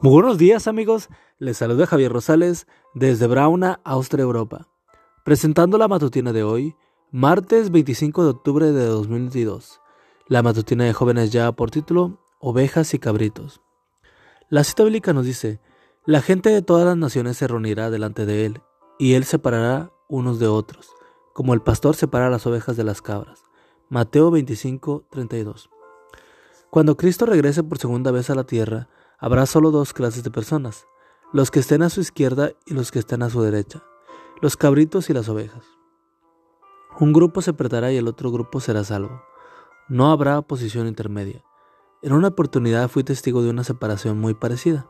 Muy buenos días amigos, les saluda Javier Rosales desde Brauna, Austria, Europa, presentando la matutina de hoy, martes 25 de octubre de 2022. La matutina de jóvenes ya por título Ovejas y Cabritos. La cita bíblica nos dice, la gente de todas las naciones se reunirá delante de él, y él separará unos de otros, como el pastor separa las ovejas de las cabras. Mateo 25, 32. Cuando Cristo regrese por segunda vez a la tierra, habrá solo dos clases de personas, los que estén a su izquierda y los que estén a su derecha, los cabritos y las ovejas. Un grupo se perderá y el otro grupo será salvo. No habrá posición intermedia. En una oportunidad fui testigo de una separación muy parecida.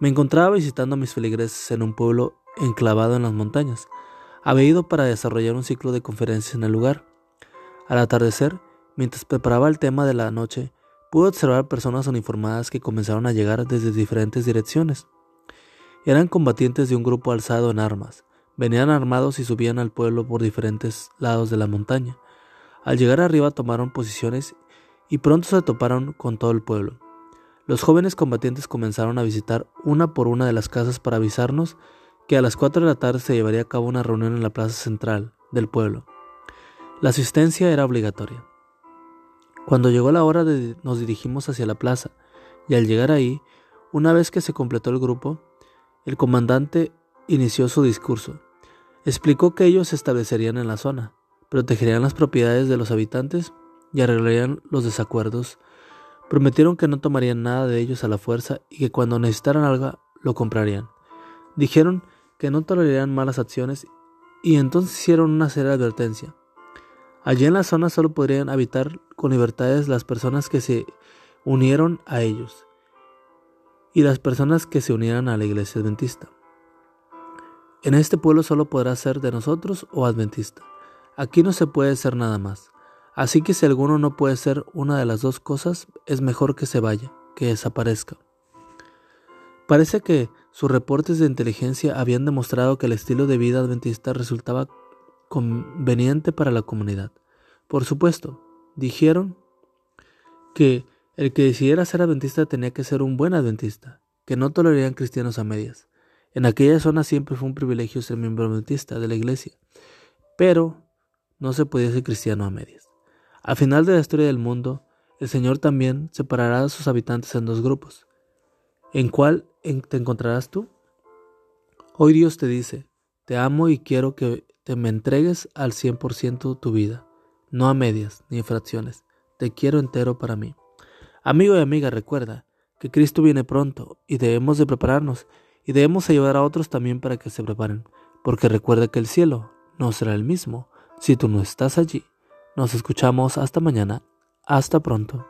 Me encontraba visitando a mis feligreses en un pueblo enclavado en las montañas. Había ido para desarrollar un ciclo de conferencias en el lugar. Al atardecer, mientras preparaba el tema de la noche, pude observar personas uniformadas que comenzaron a llegar desde diferentes direcciones. Eran combatientes de un grupo alzado en armas. Venían armados y subían al pueblo por diferentes lados de la montaña. Al llegar arriba tomaron posiciones y pronto se toparon con todo el pueblo. Los jóvenes combatientes comenzaron a visitar una por una de las casas para avisarnos que a las 4 de la tarde se llevaría a cabo una reunión en la plaza central del pueblo. La asistencia era obligatoria. Cuando llegó la hora de nos dirigimos hacia la plaza, y al llegar ahí, una vez que se completó el grupo, el comandante inició su discurso. Explicó que ellos se establecerían en la zona, protegerían las propiedades de los habitantes y arreglarían los desacuerdos. Prometieron que no tomarían nada de ellos a la fuerza y que cuando necesitaran algo lo comprarían. Dijeron que no tolerarían malas acciones y entonces hicieron una seria advertencia. Allí en la zona solo podrían habitar con libertades las personas que se unieron a ellos y las personas que se unieran a la iglesia adventista. En este pueblo solo podrá ser de nosotros o adventista. Aquí no se puede ser nada más. Así que si alguno no puede ser una de las dos cosas, es mejor que se vaya, que desaparezca. Parece que sus reportes de inteligencia habían demostrado que el estilo de vida adventista resultaba conveniente para la comunidad. Por supuesto, dijeron que el que decidiera ser adventista tenía que ser un buen adventista, que no tolerarían cristianos a medias. En aquella zona siempre fue un privilegio ser miembro adventista de la iglesia, pero no se podía ser cristiano a medias. Al final de la historia del mundo, el Señor también separará a sus habitantes en dos grupos. ¿En cuál te encontrarás tú? Hoy Dios te dice, te amo y quiero que te me entregues al 100% tu vida, no a medias ni fracciones, te quiero entero para mí. Amigo y amiga, recuerda que Cristo viene pronto y debemos de prepararnos y debemos ayudar a otros también para que se preparen, porque recuerda que el cielo no será el mismo si tú no estás allí. Nos escuchamos hasta mañana. Hasta pronto.